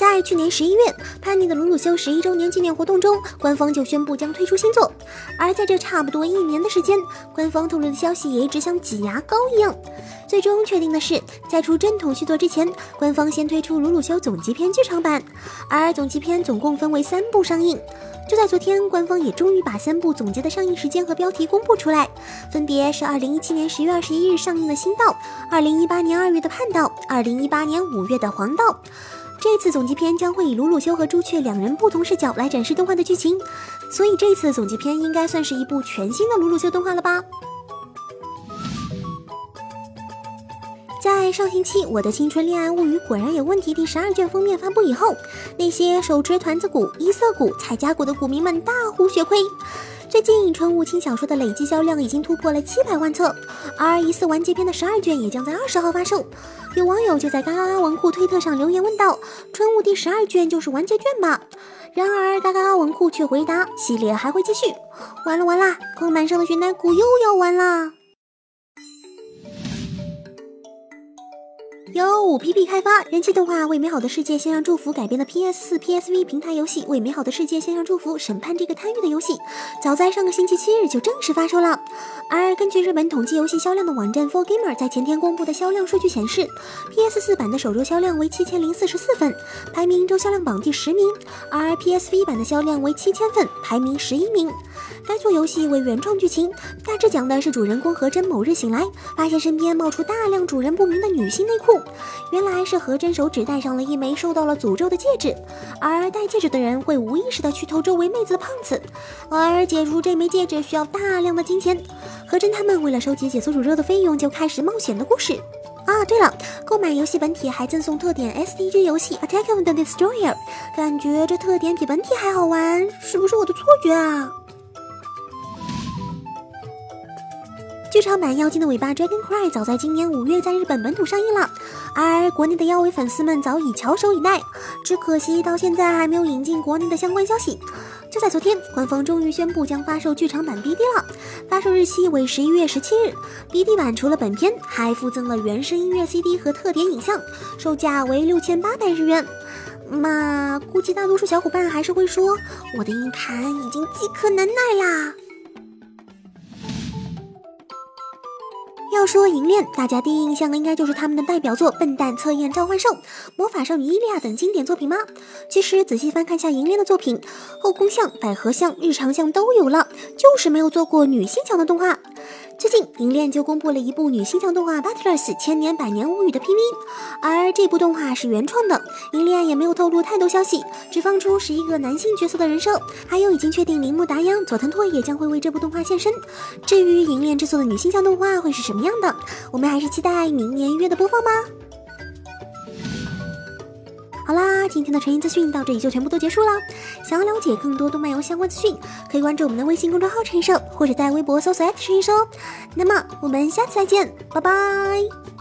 在去年十一月，叛逆的鲁鲁修十一周年纪念活动中，官方就宣布将推出新作。而在这差不多一年的时间，官方透露的消息也一直像挤牙膏一样。最终确定的是，在出正统续作之前，官方先推出鲁鲁修总集篇剧场版，而总集篇总共分为三部上映。就在昨天，官方也终于把三部总结的上映时间和标题公布出来，分别是二零一七年十月二十一日上映的《新道》，二零一八年二月的《叛道》，二零一八年五月的《黄道》。这次总集篇将会以鲁鲁修和朱雀两人不同视角来展示动画的剧情，所以这次总集篇应该算是一部全新的鲁鲁修动画了吧？在上星期，《我的青春恋爱物语果然有问题》第十二卷封面发布以后，那些手持团子股、一色股、彩家股的股民们大呼血亏。最近，《春雾轻小说》的累计销量已经突破了七百万册，而疑似完结篇的十二卷也将在二十号发售。有网友就在嘎嘎嘎文库推特上留言问道：“春雾第十二卷就是完结卷吗？”然而，嘎嘎嘎文库却回答：“系列还会继续。”完了完了，空板上的玄奶谷又要完啦！由五 PP 开发、人气动画《为美好的世界献上祝福》改编的 PS4、PSV 平台游戏《为美好的世界献上祝福：审判这个贪欲》的游戏，早在上个星期七日就正式发售了。而根据日本统计游戏销量的网站 For Gamer 在前天公布的销量数据显示，PS4 版的首周销量为七千零四十四份，排名周销量榜第十名；而 PSV 版的销量为七千份，排名十一名。该作游戏为原创剧情，大致讲的是主人公和真某日醒来，发现身边冒出大量主人不明的女性内裤，原来是何真手指戴上了一枚受到了诅咒的戒指，而戴戒指的人会无意识的去偷周围妹子的胖子，而解除这枚戒指需要大量的金钱，何真他们为了收集解锁诅咒的费用就开始冒险的故事。啊，对了，购买游戏本体还赠送特点 SDG 游戏 Attack of the Destroyer，感觉这特点比本体还好玩，是不是我的错觉啊？剧场版《妖精的尾巴》Dragon Cry 早在今年五月在日本本土上映了，而国内的妖尾粉丝们早已翘首以待，只可惜到现在还没有引进国内的相关消息。就在昨天，官方终于宣布将发售剧场版 BD 了，发售日期为十一月十七日。BD 版除了本片，还附赠了原声音乐 CD 和特点影像，售价为六千八百日元。嘛，估计大多数小伙伴还是会说，我的硬盘已经饥渴难耐啦。要说银链，大家第一印象应该就是他们的代表作《笨蛋测验召唤兽》《魔法少女伊利亚》等经典作品吗？其实仔细翻看下银链的作品，后宫像、百合像、日常像都有了，就是没有做过女性向的动画。最近，银链就公布了一部女性向动画《Butlers 千年百年物语》的 PV，而这部动画是原创的。银链也没有透露太多消息，只放出十一个男性角色的人设，还有已经确定铃木达央、佐藤拓也将会为这部动画献身。至于银链制作的女性向动画会是什么样的，我们还是期待明年一月的播放吧。好啦，今天的成音资讯到这里就全部都结束了。想要了解更多动漫游相关资讯，可以关注我们的微信公众号“陈一社”，或者在微博搜索“陈一社”。那么我们下次再见，拜拜。